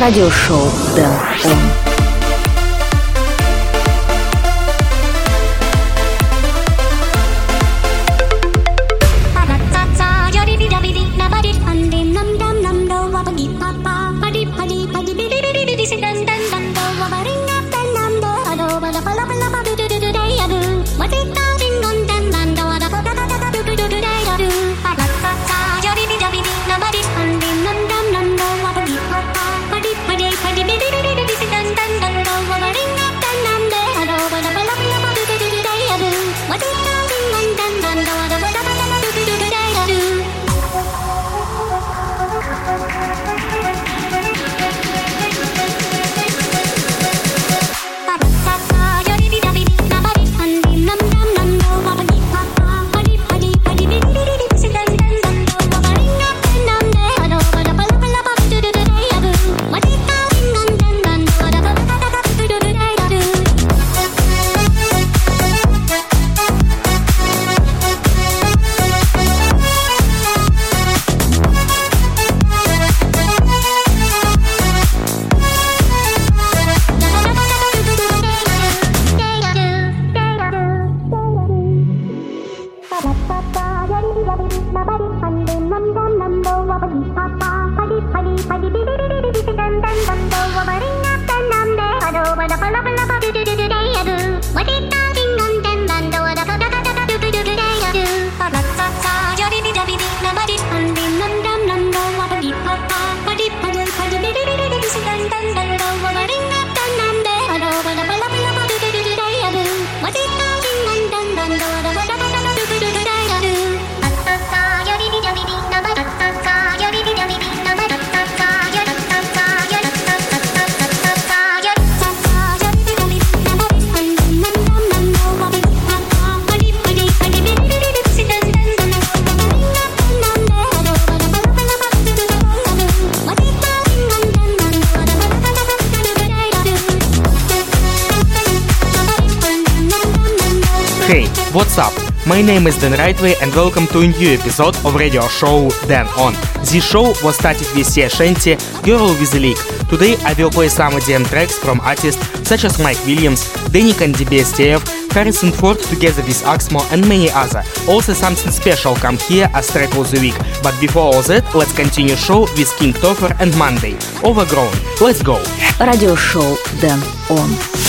радиошоу Дэн Он. What's up? My name is Dan Rightway and welcome to a new episode of radio show Dan On. This show was started with Sia Shanti, Girl with a Leak. Today I will play some EDM tracks from artists such as Mike Williams, Danik and DBSTF, Harrison Ford together with Axmo and many other. Also something special come here as track of the week. But before all that, let's continue show with King Topher and Monday. Overgrown. Let's go. Radio show Dan On.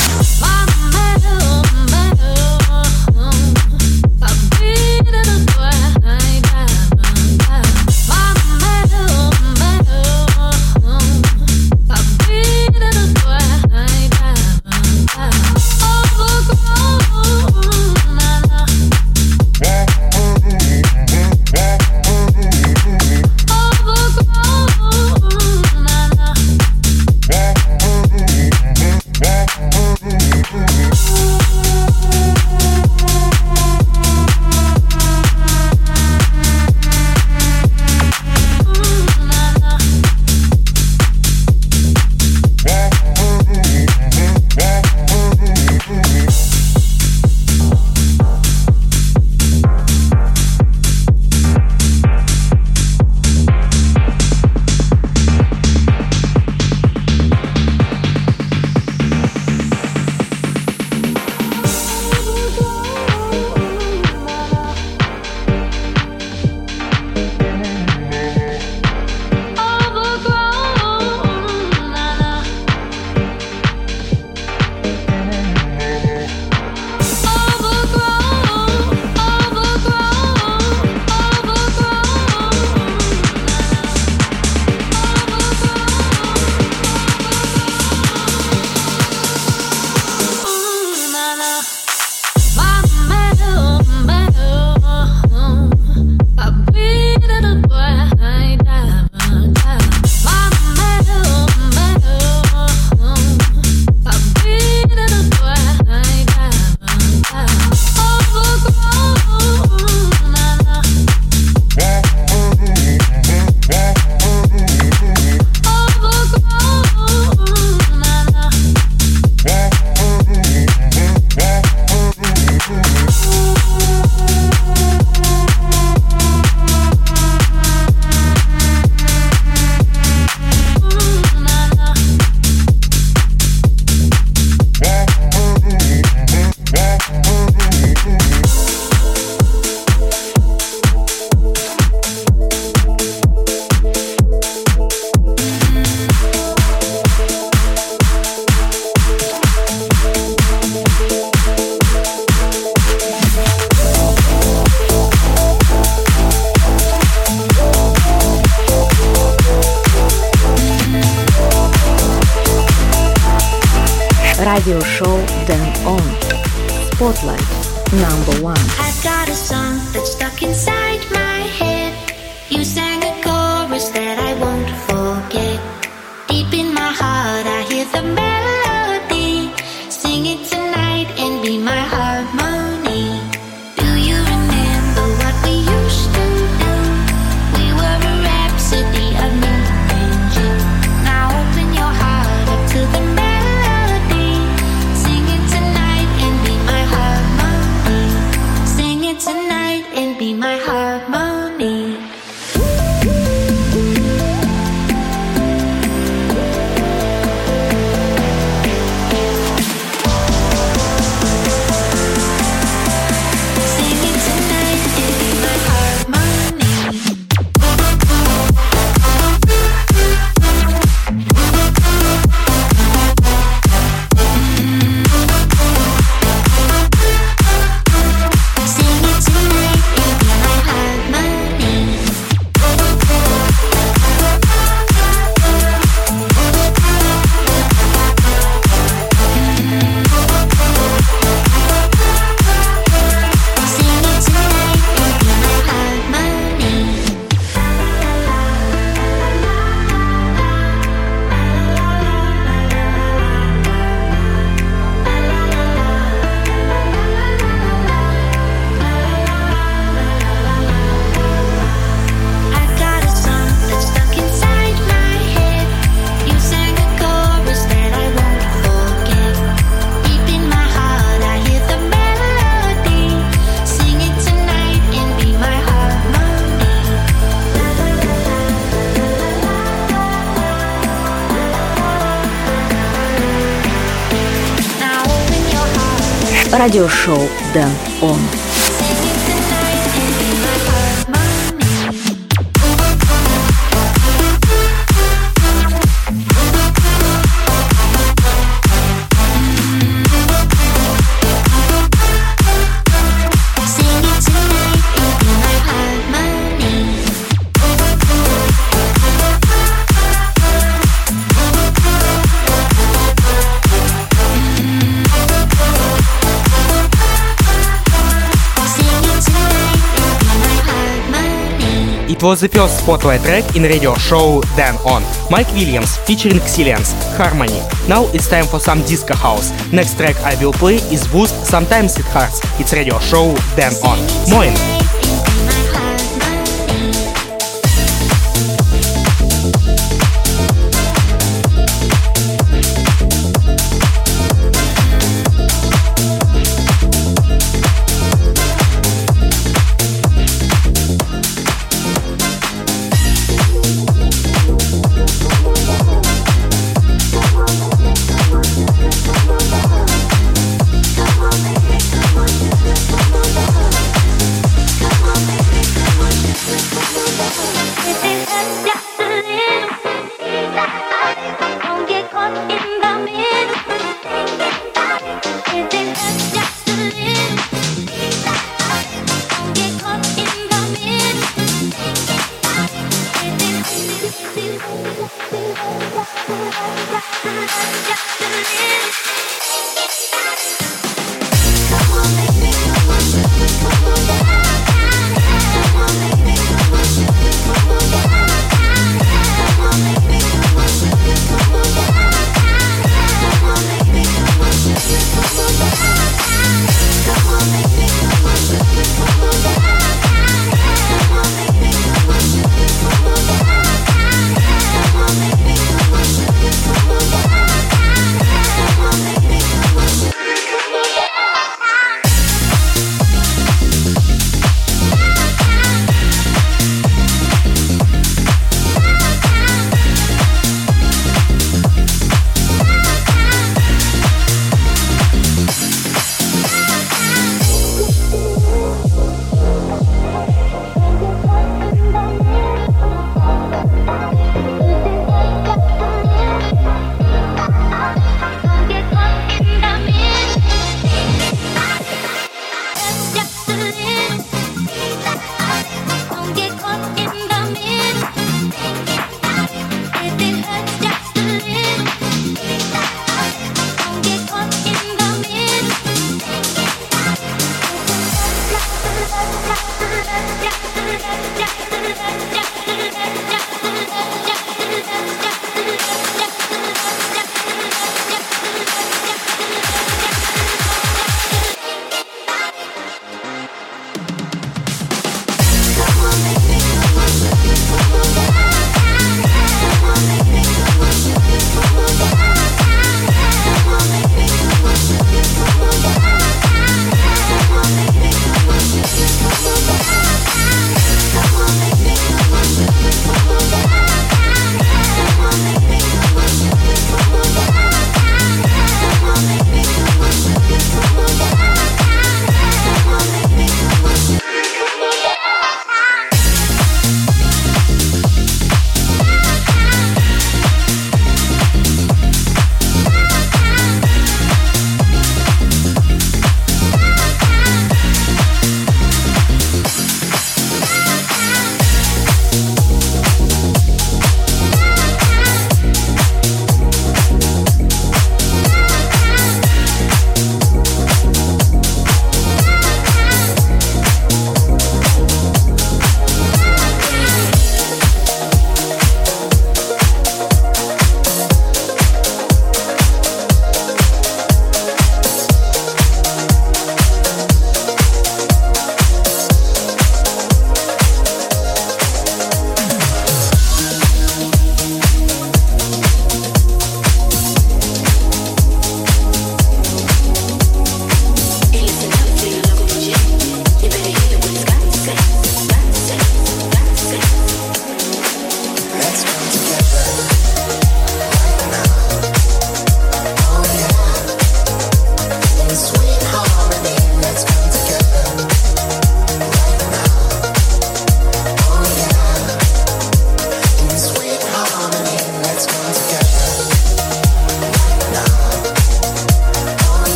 number one. I've got a song that's stuck inside my радиошоу «Дэн Он». It was the first spotlight track in radio show Dan On. Mike Williams featuring Xilians, Harmony. Now it's time for some disco house. Next track I will play is Boost Sometimes It Hurts. It's radio show Dan On. Moin!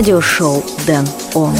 Радиошоу Дэн Он.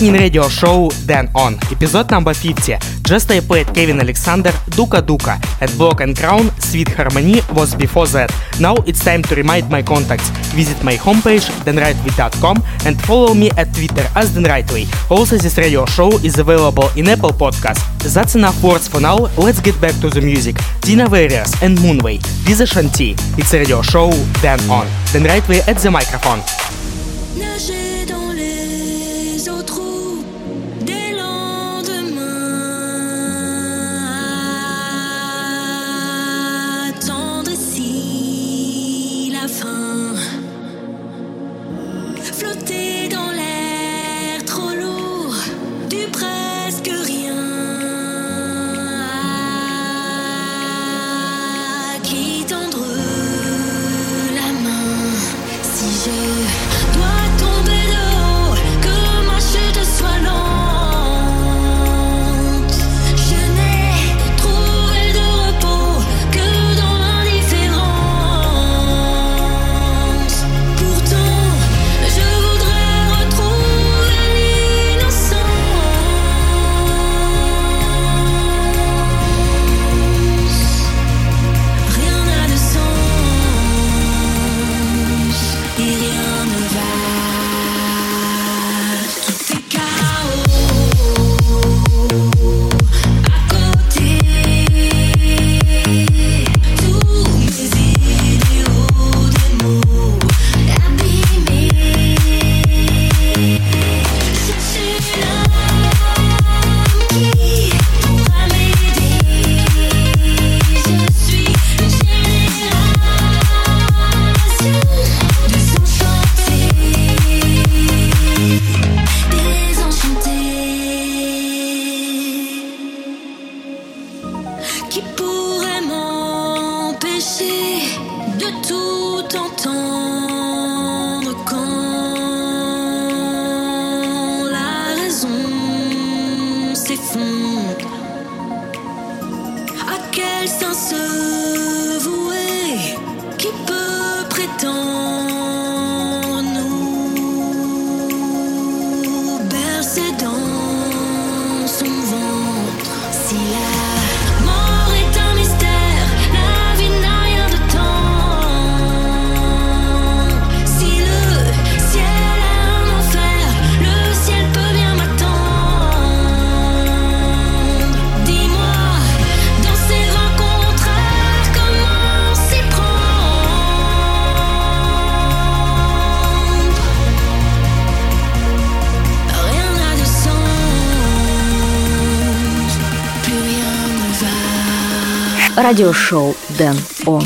You're radio show Dan On, episode number 50. Just I played Kevin Alexander, Duka Duka, at Block and Crown, Sweet Harmony was before that. Now it's time to remind my contacts. Visit my homepage, danrightway.com and follow me at Twitter as danrightway. Also, this radio show is available in Apple Podcasts. That's enough words for now, let's get back to the music. Dina Various and Moonway, Lisa Shanti. It's radio show, Dan On. Dan Rightway at the microphone. Радиошоу Дэн Он.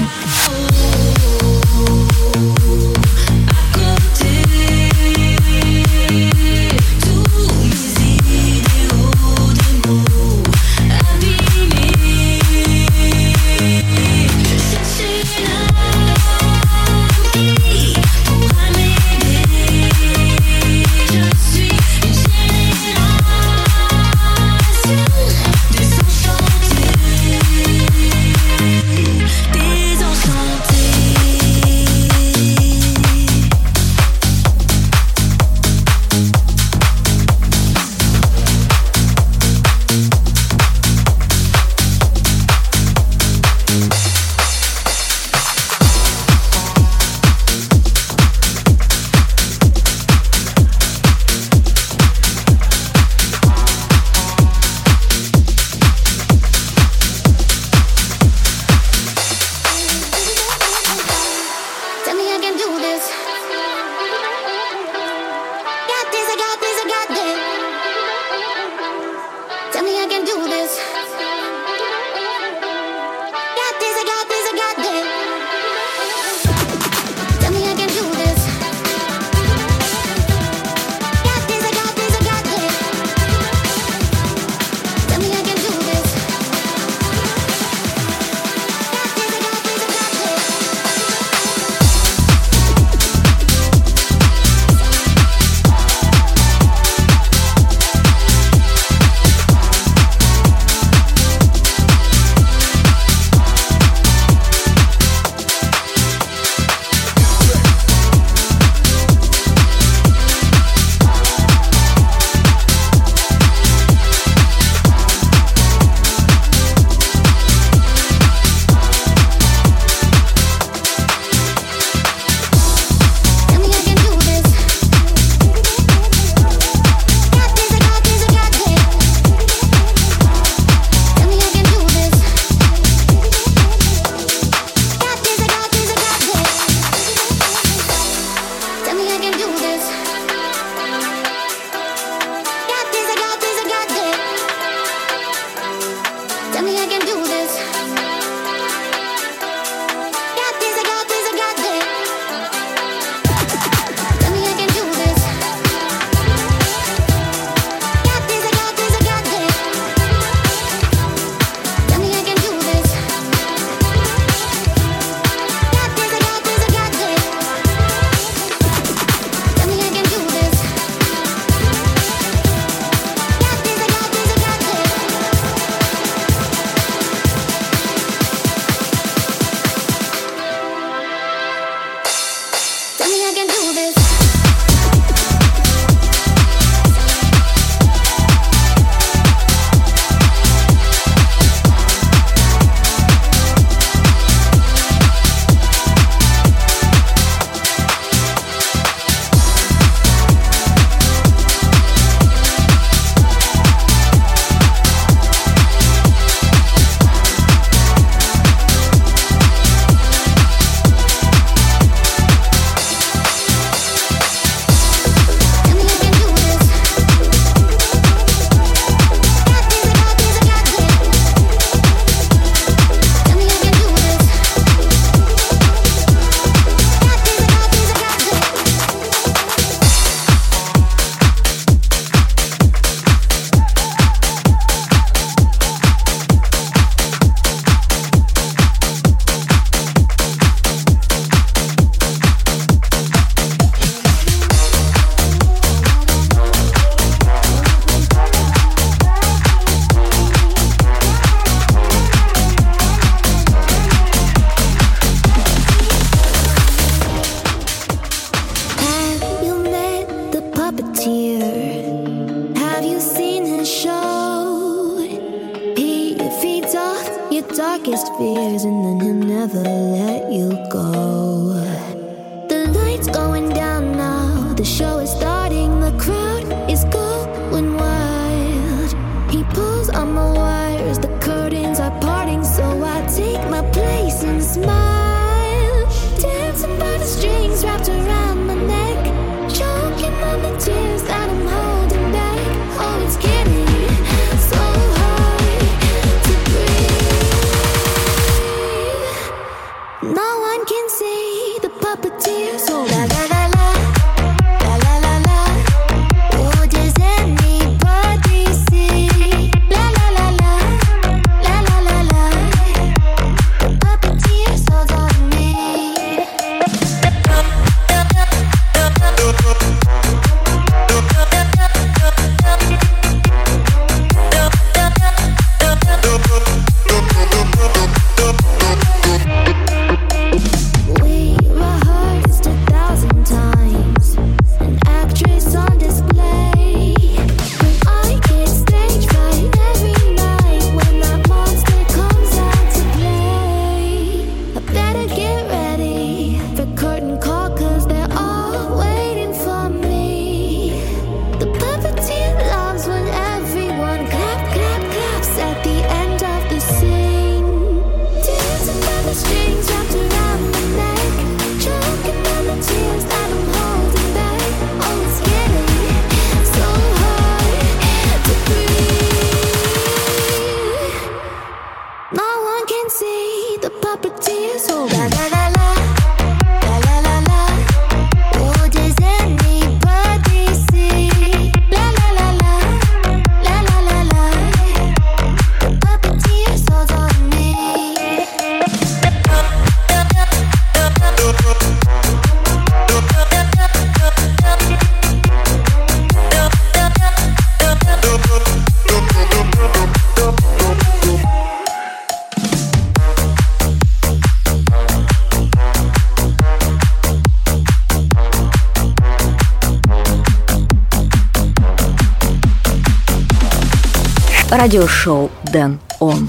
Радиошоу Дэн Он.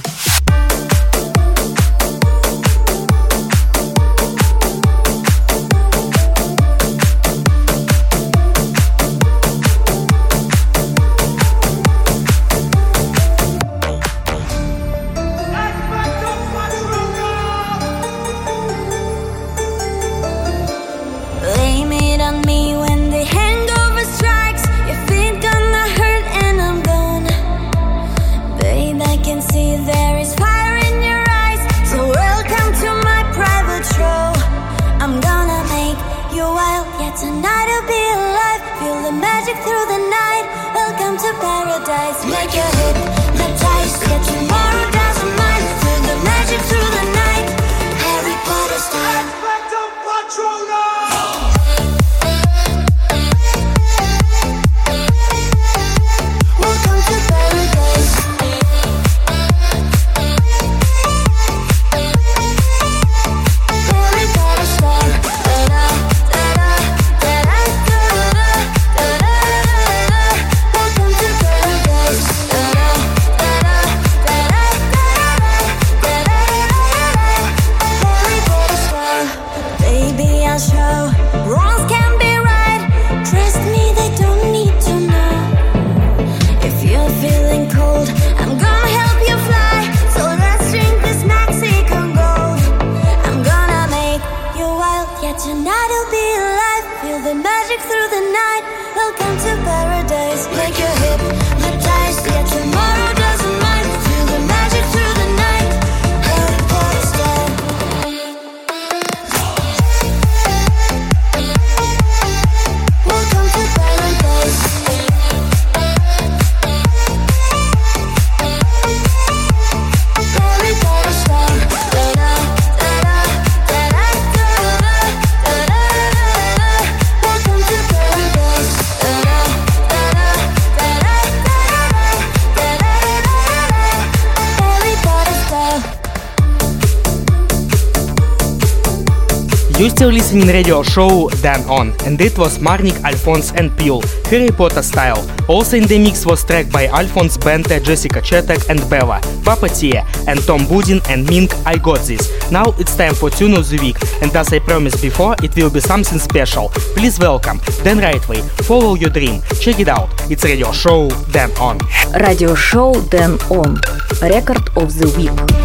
Listening radio show Dan On, and it was Marnik, Alphonse and Pule, Harry Potter style. Also in the mix was track by Alphonse Bente, Jessica Chetek and Bella, Papa Tia, and Tom Budin and Mink I Got This. Now it's time for Tune of the Week, and as I promised before, it will be something special. Please welcome Dan Rightway, Follow Your Dream. Check it out. It's radio show Dan On. Radio show Dan On. Record of the Week.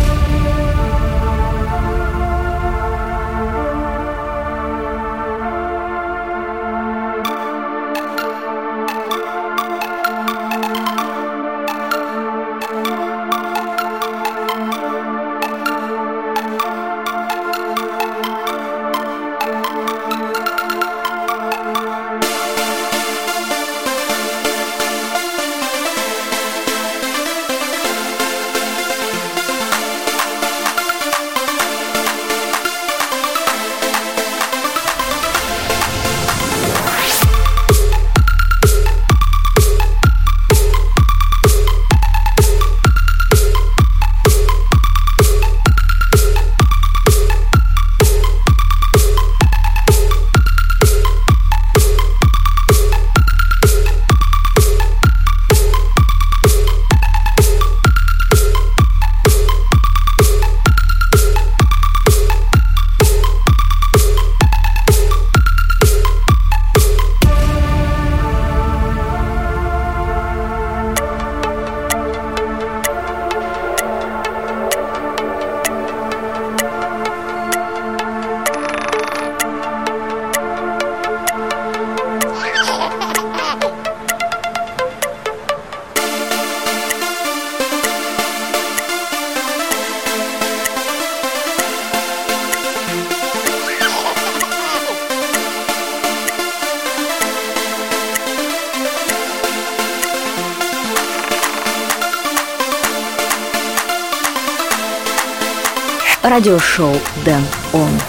Радиошоу Дэн Он.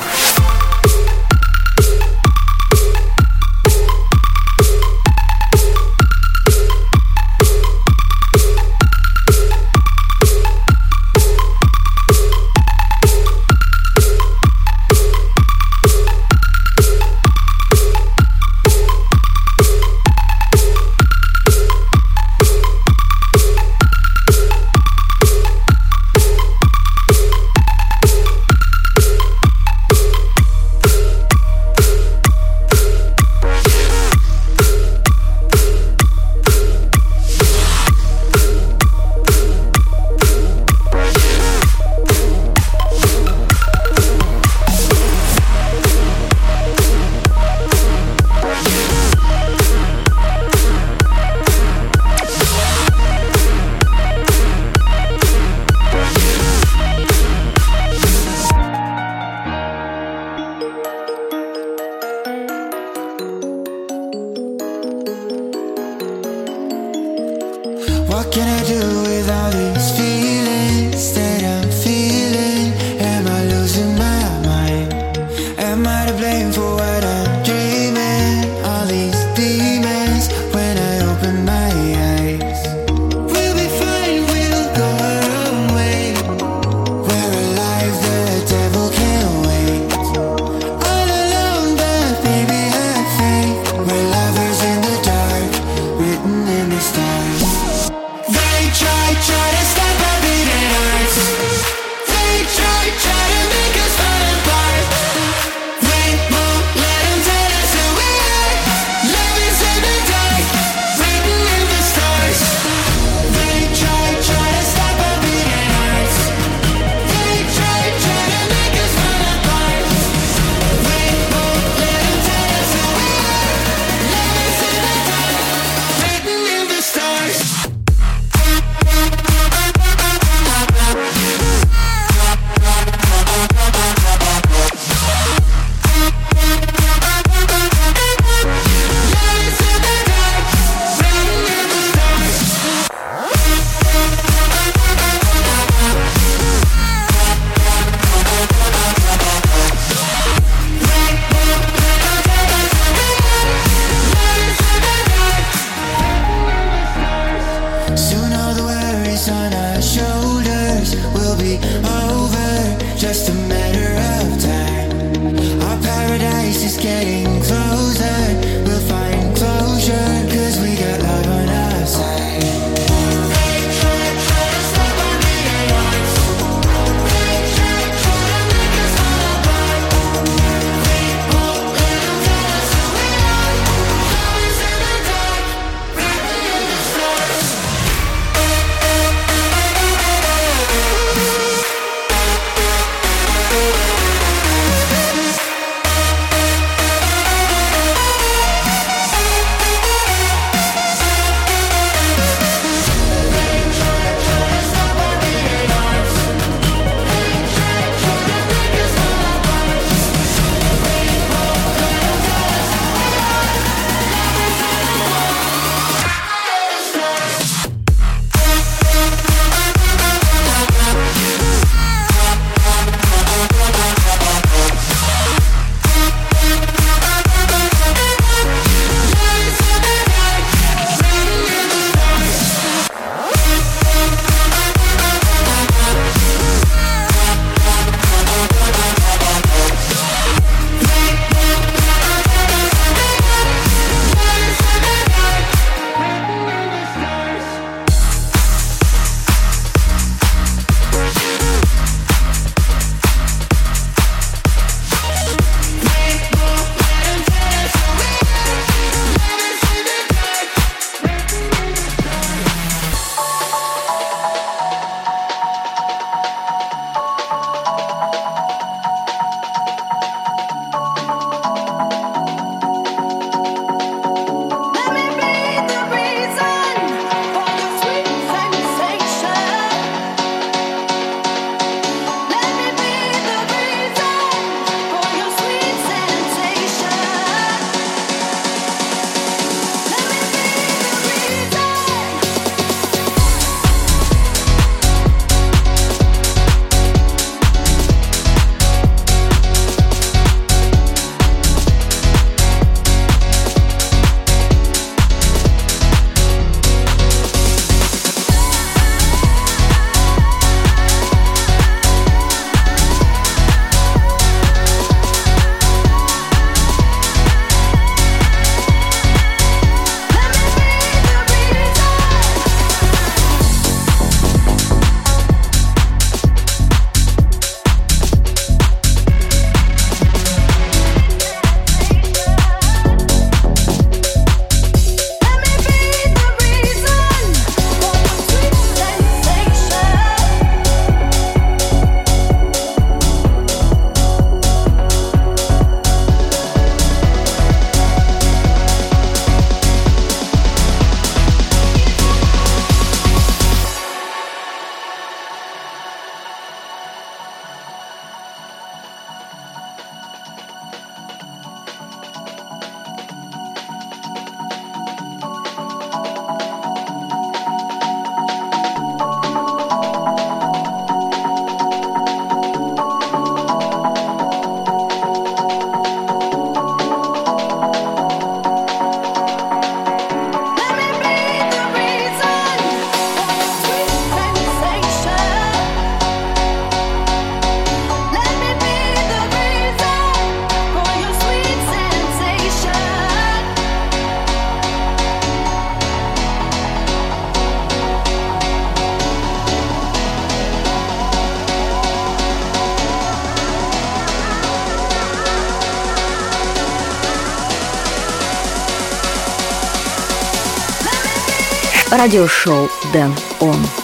Радиошоу Дэн Он.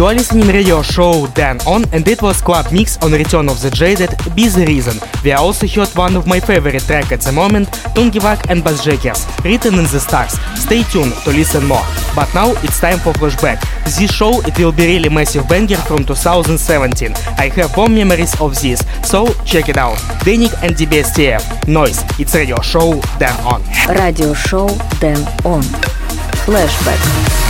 You are listening radio show Dan On and it was club mix on Return of the Jaded Be The Reason. We also heard one of my favorite track at the moment, Tungevaag and Bassjackers, written in the stars. Stay tuned to listen more. But now it's time for flashback. This show it will be really massive banger from 2017. I have warm memories of this, so check it out. Denik and DBSTF. Noise. It's radio show Dan On. Radio show Dan On. Flashback.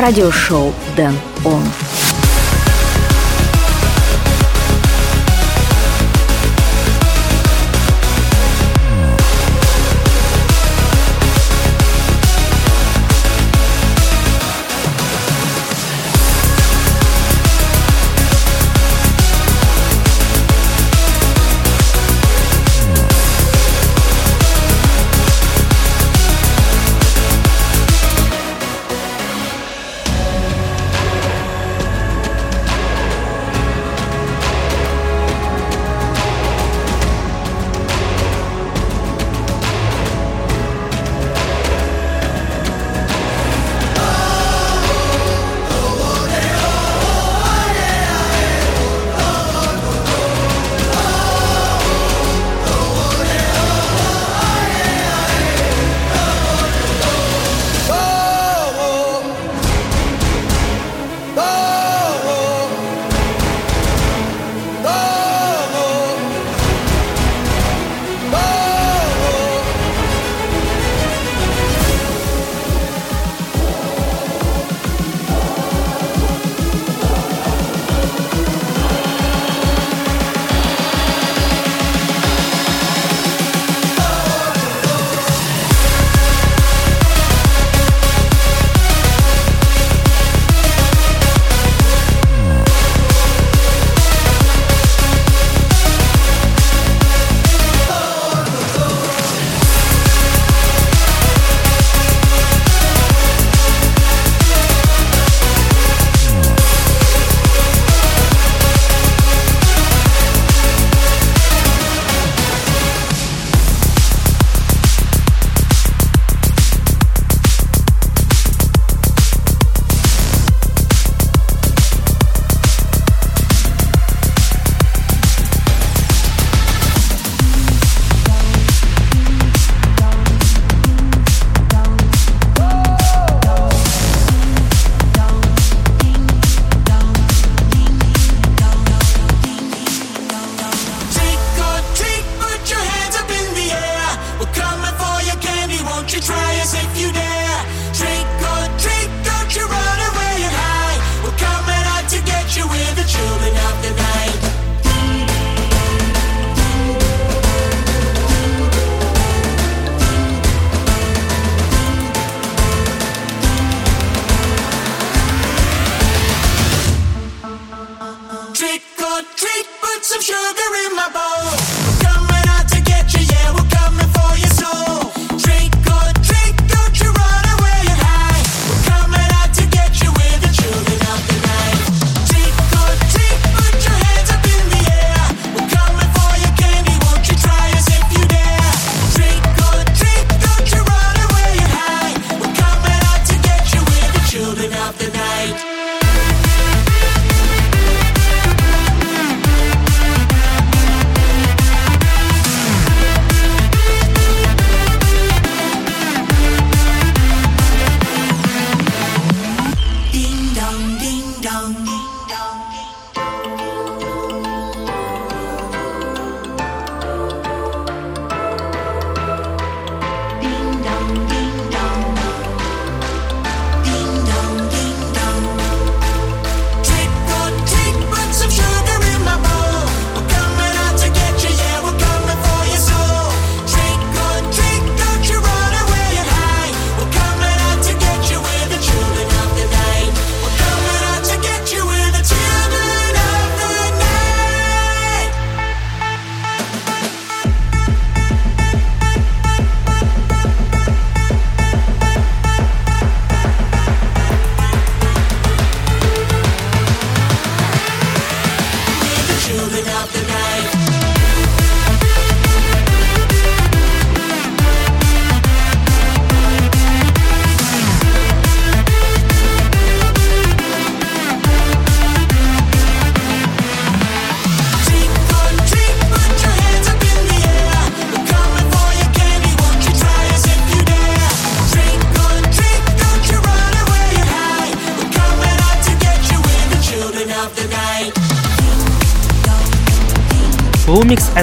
Радиошоу Дэн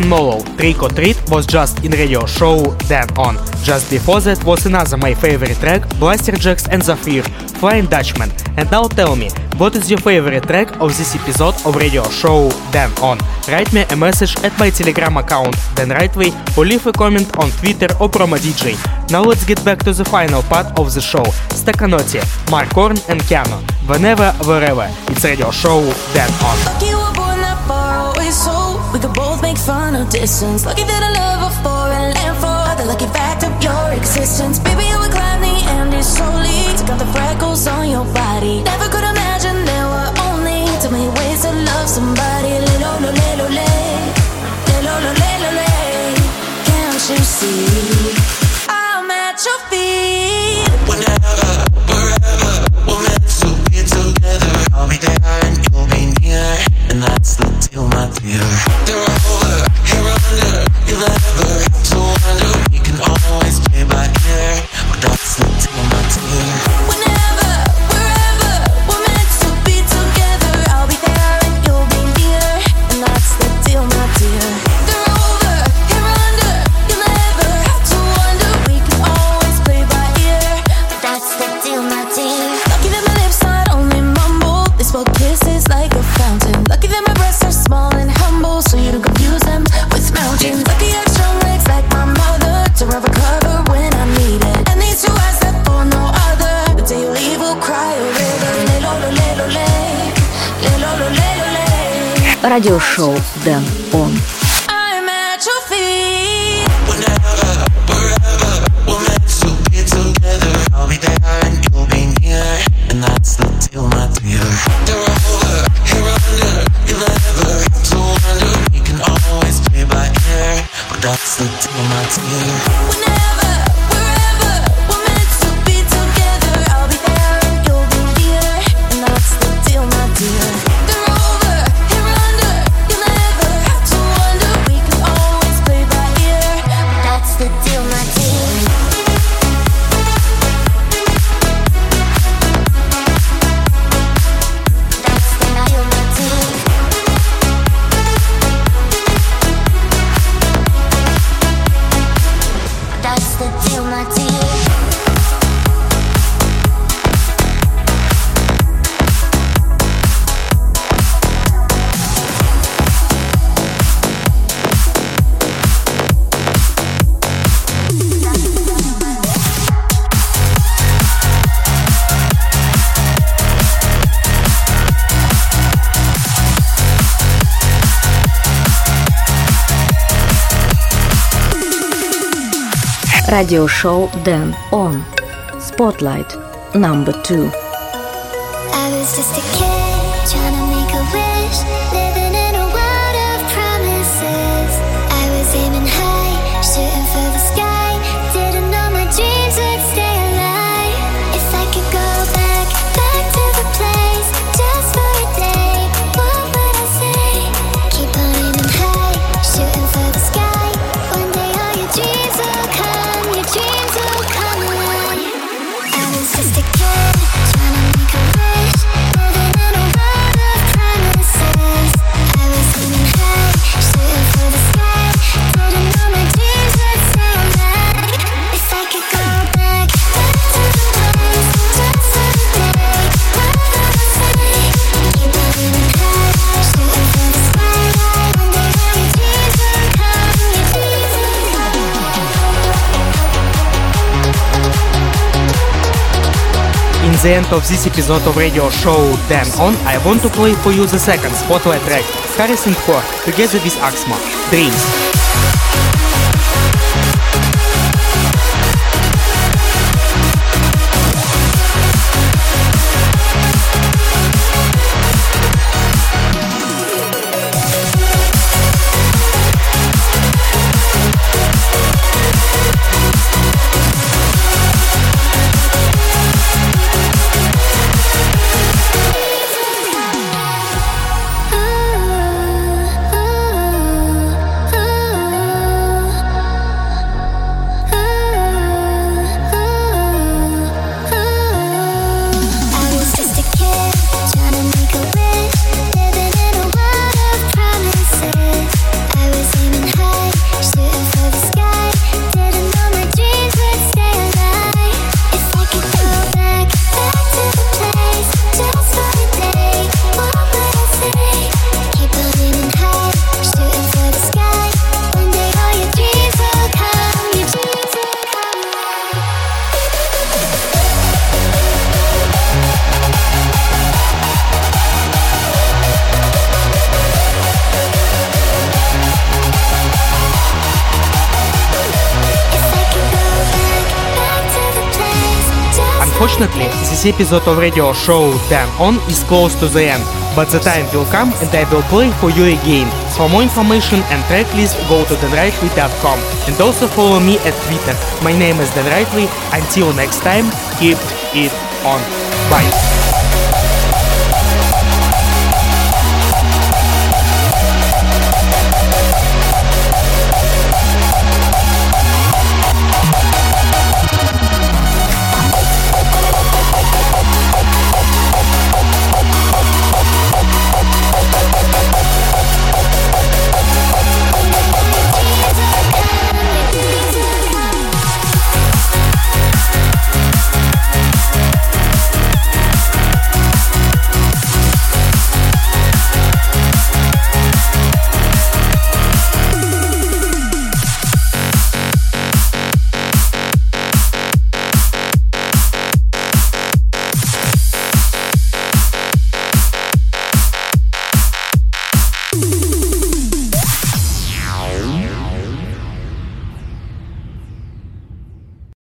Molo, Trick or Treat was just in radio show Dan On. Just before that was another my favorite track, Blasterjaxx and Zafir, Flying Dutchman. And now tell me, what is your favorite track of this episode of radio show Dan On? Write me a message at my telegram account danrightway or leave a comment on Twitter or Promo DJ. Now let's get back to the final part of the show. Staccanotti, Mark Horn and Keanu. Whenever, wherever. It's radio show Dan On. We could both make fun of distance. Lucky that I love her for and land for the lucky fact of your existence. Baby, I would climb the Andes slowly. Took out the freckles on your body. Never could imagine there were only too many ways to love somebody. Lilo, lo, lilo, le. Lilo, lo, lilo, le. Can't you see? I'm at your feet. Whenever, wherever, we're meant to be together. I'll be there and you'll be near, and that's the deal, my dear. They're over, here under, you'll Радиошоу Дэн Он. Radio show Dan On. Spotlight number two. I was just a kid trying to make a wish, living In the end of this episode of radio show Dan On, I want to play for you the second spotlight track, Harrison Ford, together with Axma, Dreams. This episode of radio show Dan On is close to the end, but the time will come and I will play for you again. For more information and tracklist, go to danrightway.com and also follow me at Twitter. My name is Dan. Until next time, keep it on. Bye.